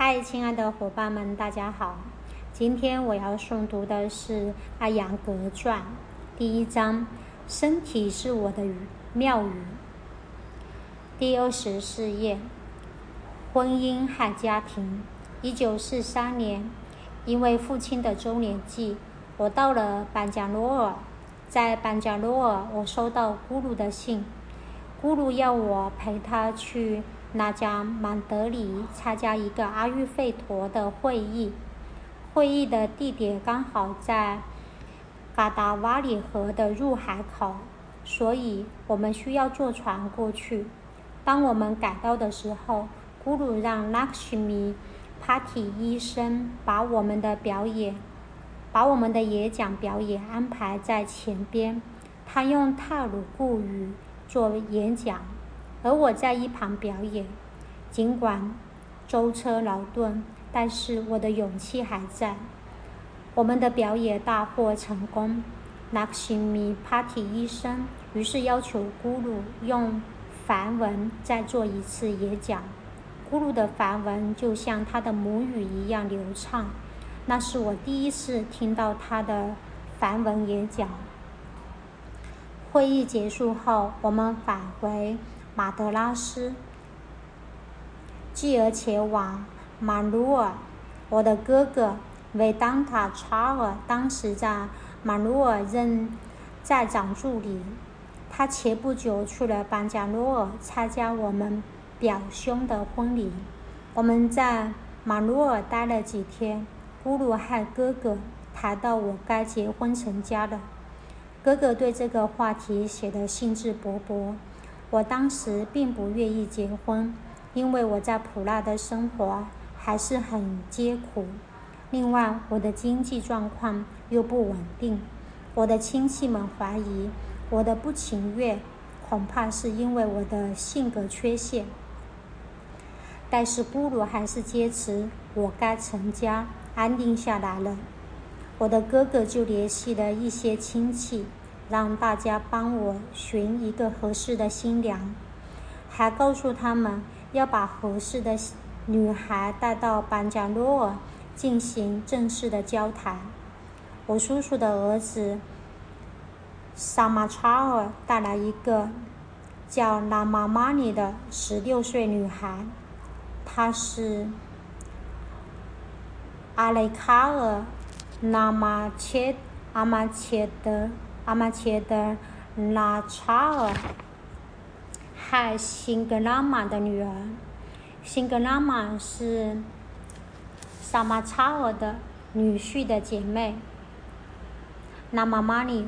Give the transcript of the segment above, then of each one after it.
嗨，亲爱的伙伴们，大家好。今天我要诵读的是《阿扬格传》第一章：身体是我的庙宇。第二十四页：婚姻和家庭。一九四三年，因为父亲的周年祭，我到了班加罗尔。在班加罗尔，我收到咕噜的信，咕噜要我陪他去。那将曼德里参加一个阿育吠陀的会议，会议的地点刚好在嘎达瓦里河的入海口，所以我们需要坐船过去。当我们赶到的时候，咕噜让拉克什米帕提医生把我们的表演、把我们的演讲表演安排在前边，他用泰鲁固语做演讲。而我在一旁表演，尽管舟车劳顿，但是我的勇气还在。我们的表演大获成功。拉克西米帕提医生于是要求咕噜用梵文再做一次演讲。咕噜的梵文就像他的母语一样流畅。那是我第一次听到他的梵文演讲。会议结束后，我们返回。马德拉斯，继而前往马努尔。我的哥哥维当塔查尔当时在马努尔任在长助理。他前不久去了班加罗尔参加我们表兄的婚礼。我们在马努尔待了几天。呼噜和哥哥谈到我该结婚成家了。哥哥对这个话题写得兴致勃勃。我当时并不愿意结婚，因为我在普拉的生活还是很艰苦。另外，我的经济状况又不稳定。我的亲戚们怀疑我的不情愿，恐怕是因为我的性格缺陷。但是咕鲁还是坚持我该成家，安定下来了。我的哥哥就联系了一些亲戚。让大家帮我寻一个合适的新娘，还告诉他们要把合适的女孩带到班加罗尔进行正式的交谈。我叔叔的儿子萨马查尔带来一个叫拉玛玛尼的十六岁女孩，她是阿雷卡尔拉玛切阿玛切德。阿玛切的拉查尔，和辛格拉玛的女儿。辛格拉玛是萨玛查尔的女婿的姐妹。拉玛玛尼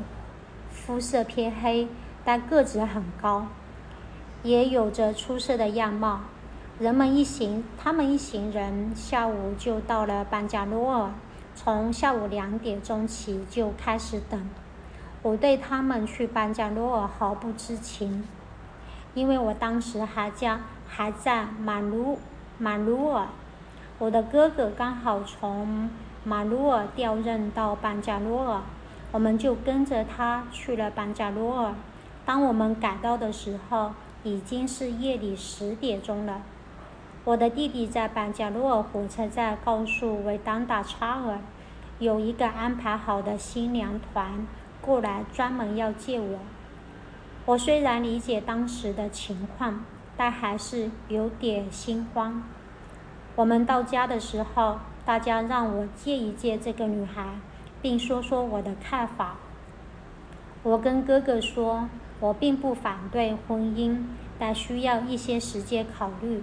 肤色偏黑，但个子很高，也有着出色的样貌。人们一行，他们一行人下午就到了班加罗尔，从下午两点钟起就开始等。我对他们去班加罗尔毫不知情，因为我当时还在还在马鲁马鲁尔。我的哥哥刚好从马鲁尔调任到班加罗尔，我们就跟着他去了班加罗尔。当我们赶到的时候，已经是夜里十点钟了。我的弟弟在班加罗尔火车站告诉维当达查尔，有一个安排好的新娘团。过来专门要见我。我虽然理解当时的情况，但还是有点心慌。我们到家的时候，大家让我见一见这个女孩，并说说我的看法。我跟哥哥说，我并不反对婚姻，但需要一些时间考虑。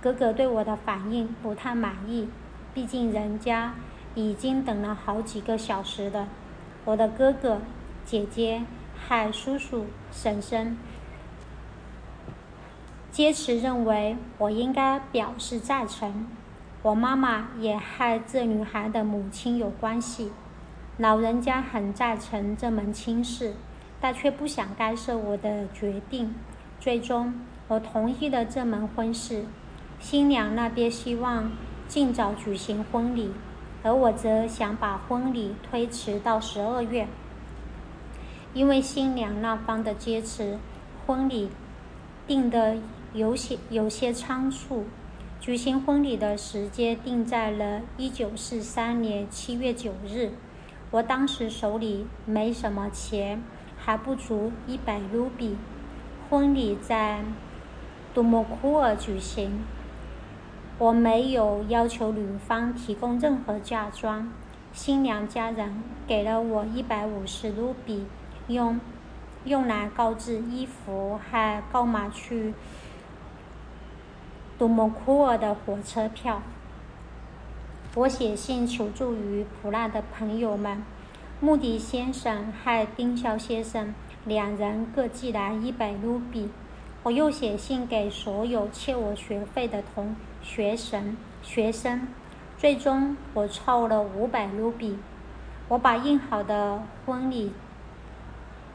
哥哥对我的反应不太满意，毕竟人家已经等了好几个小时了。我的哥哥、姐姐和叔叔、婶婶坚持认为我应该表示赞成。我妈妈也和这女孩的母亲有关系，老人家很赞成这门亲事，但却不想干涉我的决定。最终，我同意了这门婚事。新娘那边希望尽早举行婚礼。而我则想把婚礼推迟到十二月，因为新娘那方的坚持，婚礼定的有些有些仓促。举行婚礼的时间定在了1943年7月9日。我当时手里没什么钱，还不足一百卢比。婚礼在杜莫库尔举行，我没有要求女方提供任何嫁妆。新娘家人给了我一百五十卢比，用用来购置衣服和购买去。杜莫库尔的火车票。我写信求助于普拉的朋友们，穆迪先生和丁肖先生两人各寄来一百卢比。我又写信给所有欠我学费的同学生学生，最终我凑了五百卢比。我把印好的婚礼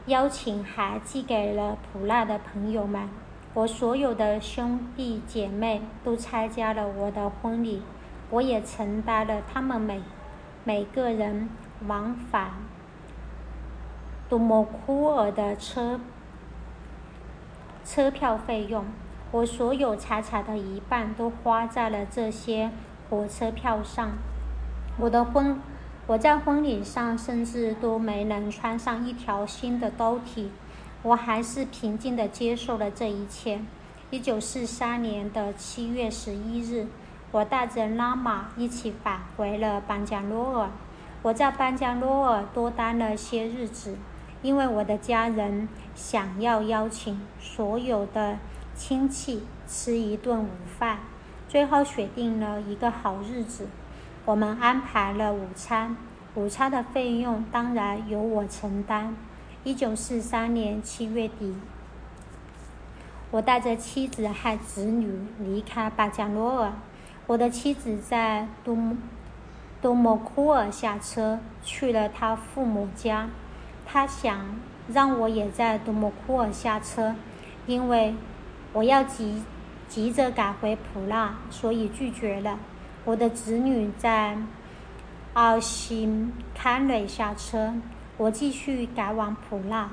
邀请函寄给了普拉的朋友们。我所有的兄弟姐妹都参加了我的婚礼，我也承担了他们每每个人往返杜莫库尔的车车票费用。我所有财产的一半都花在了这些火车票上。我的婚，我在婚礼上甚至都没能穿上一条新的兜体。我还是平静地接受了这一切。一九四三年的七月十一日，我带着拉玛一起返回了班加罗尔。我在班加罗尔多待了些日子，因为我的家人想要邀请所有的亲戚吃一顿午饭。最后选定了一个好日子，我们安排了午餐。午餐的费用当然由我承担。一九四三年七月底，我带着妻子和子女离开巴加罗尔。我的妻子在多多莫库尔下车，去了他父母家。他想让我也在多莫库尔下车，因为我要急急着赶回普拉，所以拒绝了。我的子女在奥辛坎瑞下车。我继续赶往普拉。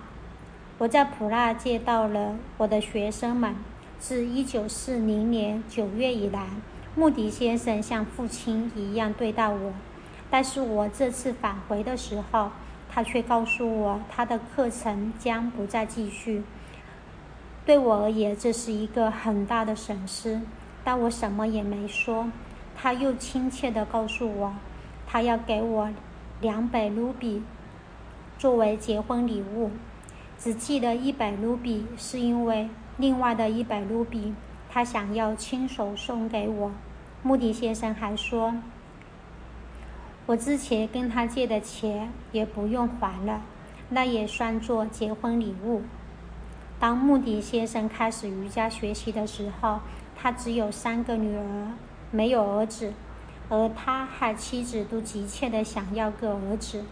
我在普拉见到了我的学生们。自一九四零年九月以来，穆迪先生像父亲一样对待我。但是我这次返回的时候，他却告诉我他的课程将不再继续。对我而言，这是一个很大的损失。但我什么也没说。他又亲切地告诉我，他要给我两百卢比。作为结婚礼物，只记得一百卢比，是因为另外的一百卢比他想要亲手送给我。穆迪先生还说，我之前跟他借的钱也不用还了，那也算作结婚礼物。当穆迪先生开始瑜伽学习的时候，他只有三个女儿，没有儿子，而他和妻子都急切地想要个儿子。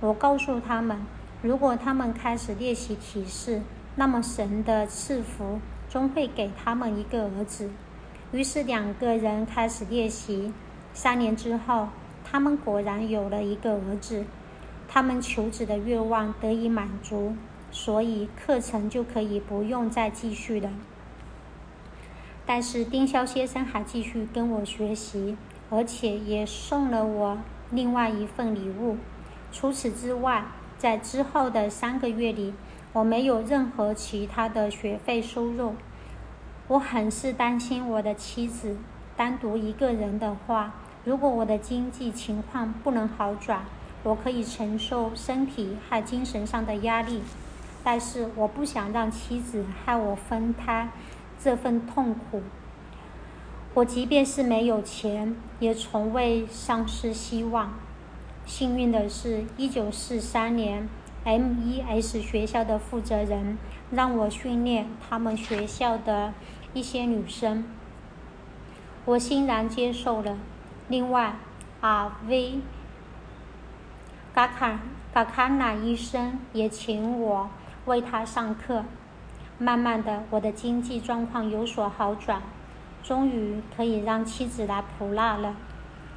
我告诉他们，如果他们开始练习体式，那么神的赐福终会给他们一个儿子。于是两个人开始练习。三年之后，他们果然有了一个儿子。他们求子的愿望得以满足，所以课程就可以不用再继续了。但是丁肖先生还继续跟我学习，而且也送了我另外一份礼物。除此之外，在之后的三个月里，我没有任何其他的学费收入。我很是担心我的妻子。单独一个人的话，如果我的经济情况不能好转，我可以承受身体和精神上的压力。但是我不想让妻子害我分担这份痛苦。我即便是没有钱，也从未丧失希望。幸运的是，一九四三年，M.E.S 学校的负责人让我训练他们学校的一些女生，我欣然接受了。另外，阿 V. 嘎卡嘎卡纳医生也请我为他上课。慢慢的，我的经济状况有所好转，终于可以让妻子来普纳了。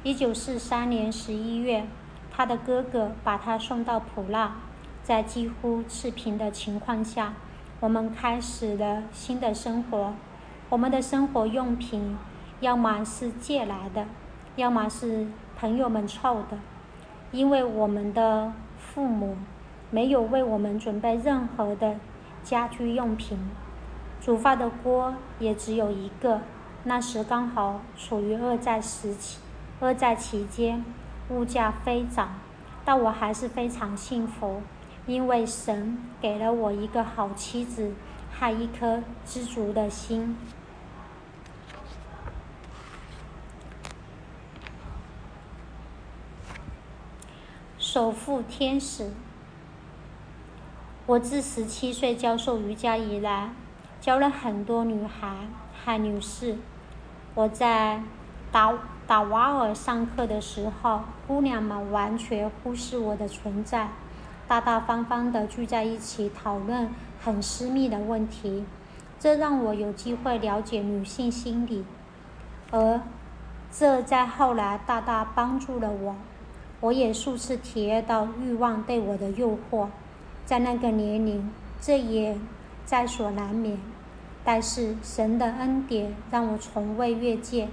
一九四三年十一月。他的哥哥把他送到普拉，在几乎赤贫的情况下，我们开始了新的生活。我们的生活用品要么是借来的，要么是朋友们凑的。因为我们的父母没有为我们准备任何的家居用品，煮饭的锅也只有一个。那时刚好处于二战时期，二战期间物价飞涨，但我还是非常幸福，因为神给了我一个好妻子，还一颗知足的心。守护天使。我自十七岁教授瑜伽以来，教了很多女孩和女士。我在达达瓦尔上课的时候，姑娘们完全忽视我的存在，大大方方的聚在一起讨论很私密的问题。这让我有机会了解女性心理，而这在后来大大帮助了我。我也数次体验到欲望对我的诱惑，在那个年龄，这也在所难免。但是神的恩典让我从未越界，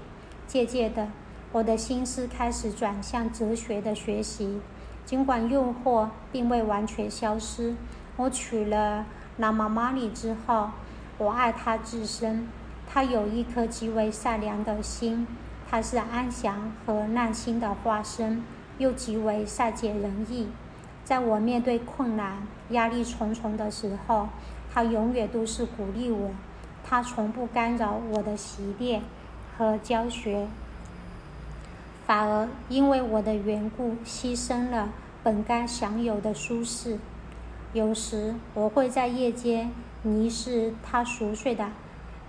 渐渐的，我的心思开始转向哲学的学习。尽管诱惑并未完全消失，我娶了拉玛玛里之后，我爱她至深。她有一颗极为善良的心，她是安详和耐心的化身。又极为善解人意，在我面对困难、压力重重的时候，他永远都是鼓励我。他从不干扰我的习练和教学，反而因为我的缘故牺牲了本该享有的舒适。有时我会在夜间凝视他熟睡的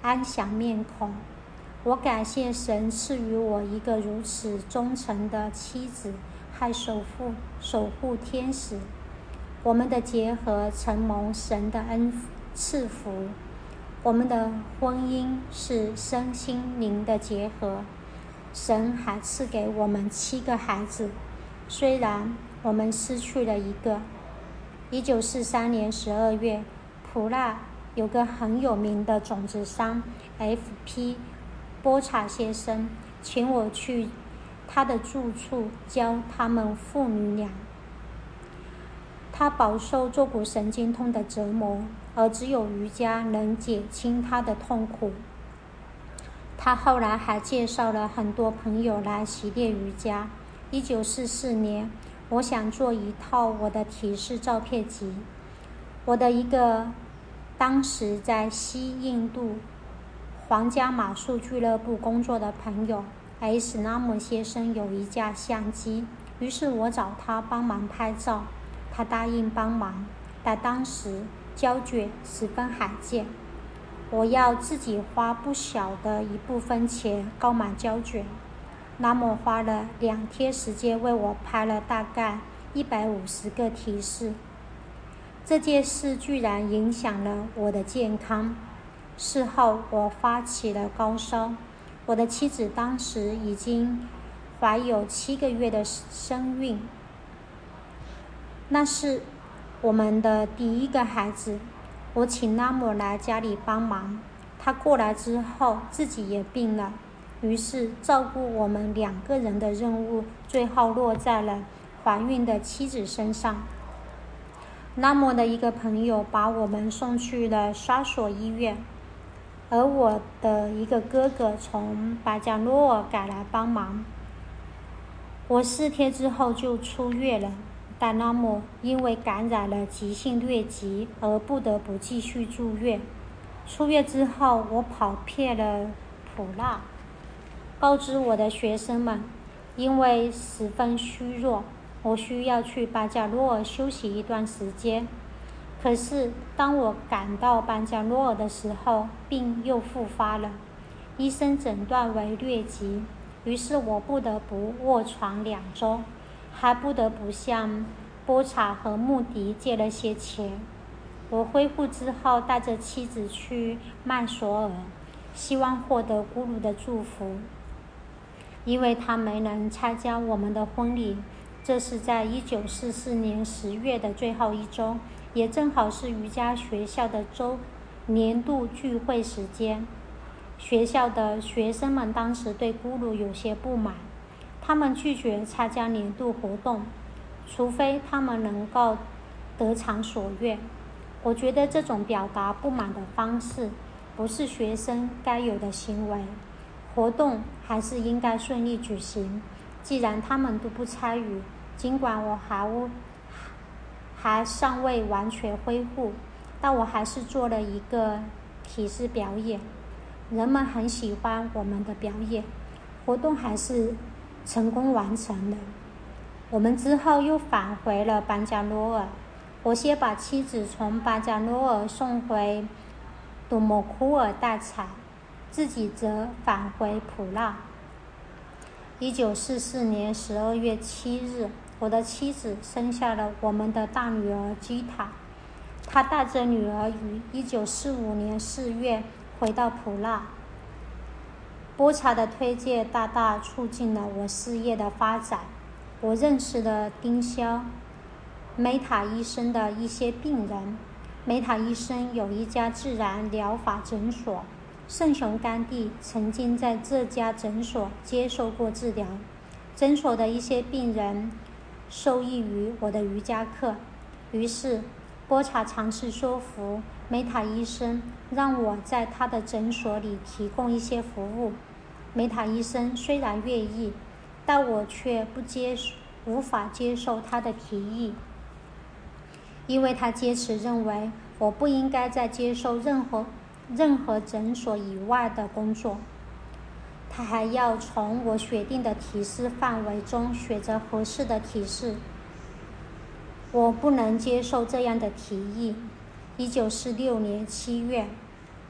安详面孔。我感谢神赐予我一个如此忠诚的妻子。还守护守护天使，我们的结合承蒙神的恩赐福，我们的婚姻是身心灵的结合。神还赐给我们七个孩子，虽然我们失去了一个。一九四三年十二月，普纳有个很有名的种子商 F.P. 波查先生请我去。他的住处教他们父女俩。他饱受坐骨神经痛的折磨，而只有瑜伽能减轻他的痛苦。他后来还介绍了很多朋友来习练瑜伽。一九四四年，我想做一套我的提示照片集。我的一个当时在西印度皇家马术俱乐部工作的朋友。S 拉姆先生有一架相机，于是我找他帮忙拍照，他答应帮忙。但当时胶卷十分罕见，我要自己花不小的一部分钱购买胶卷。拉姆花了两天时间为我拍了大概一百五十个提示。这件事居然影响了我的健康。事后我发起了高烧。我的妻子当时已经怀有七个月的身孕，那是我们的第一个孩子。我请拉姆来家里帮忙，他过来之后自己也病了，于是照顾我们两个人的任务最后落在了怀孕的妻子身上。拉姆的一个朋友把我们送去了沙索医院。而我的一个哥哥从巴加罗尔赶来帮忙。我四天之后就出院了，但拉姆因为感染了急性疟疾而不得不继续住院。出院之后，我跑遍了普纳，告知我的学生们，因为十分虚弱，我需要去巴加罗尔休息一段时间。可是，当我赶到班加罗尔的时候，病又复发了。医生诊断为疟疾，于是我不得不卧床两周，还不得不向波查和穆迪借了些钱。我恢复之后，带着妻子去曼索尔，希望获得咕噜的祝福，因为他没能参加我们的婚礼。这是在一九四四年十月的最后一周。也正好是瑜伽学校的周年度聚会时间。学校的学生们当时对咕噜有些不满，他们拒绝参加年度活动，除非他们能够得偿所愿。我觉得这种表达不满的方式不是学生该有的行为。活动还是应该顺利举行。既然他们都不参与，尽管我还还尚未完全恢复，但我还是做了一个体式表演。人们很喜欢我们的表演，活动还是成功完成了。我们之后又返回了班加罗尔。我先把妻子从班加罗尔送回多莫库尔待产，自己则返回普拉。一九四四年十二月七日，我的妻子生下了我们的大女儿基塔。她带着女儿于一九四五年四月回到普拉。波查的推荐大大促进了我事业的发展。我认识了丁肖、梅塔医生的一些病人。梅塔医生有一家自然疗法诊所。圣雄甘地曾经在这家诊所接受过治疗，诊所的一些病人受益于我的瑜伽课。于是，波查尝试说服梅塔医生，让我在他的诊所里提供一些服务。梅塔医生虽然愿意，但我却不接无法接受他的提议，因为他坚持认为我不应该再接受任何。任何诊所以外的工作，他还要从我选定的提示范围中选择合适的提示。我不能接受这样的提议。一九四六年七月，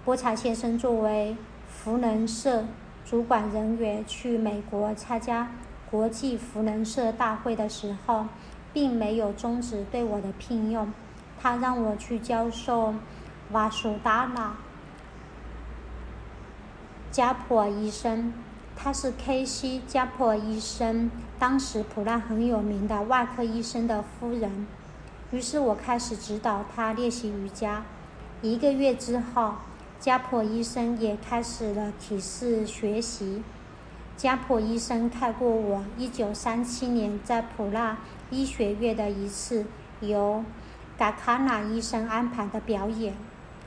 波查先生作为福能社主管人员去美国参加国际福能社大会的时候，并没有终止对我的聘用。他让我去教授瓦苏达拉。加普尔医生，他是 K.C. 加普尔医生，当时普拉很有名的外科医生的夫人。于是我开始指导他练习瑜伽。一个月之后，加普尔医生也开始了体式学习。加普尔医生看过我1937年在普拉医学院的一次由嘎卡纳医生安排的表演，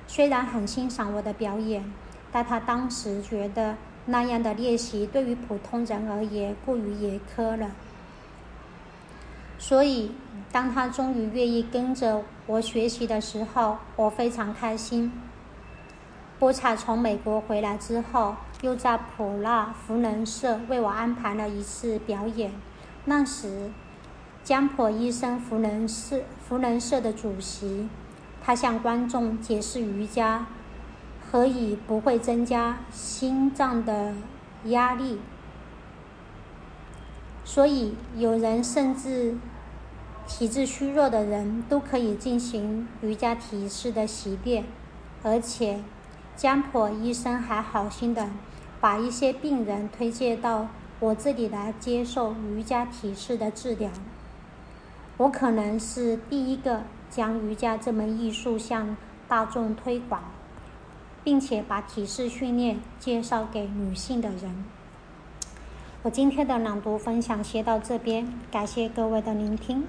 虽然很欣赏我的表演。但他当时觉得那样的练习对于普通人而言过于严苛了，所以当他终于愿意跟着我学习的时候，我非常开心。波查从美国回来之后，又在普拉福能社为我安排了一次表演。那时，江普医生福能社福能社的主席，他向观众解释瑜伽。可以不会增加心脏的压力？所以有人甚至体质虚弱的人都可以进行瑜伽体式的习练，而且江普医生还好心的把一些病人推荐到我这里来接受瑜伽体式的治疗。我可能是第一个将瑜伽这门艺术向大众推广。并且把体式训练介绍给女性的人。我今天的朗读分享先到这边，感谢各位的聆听。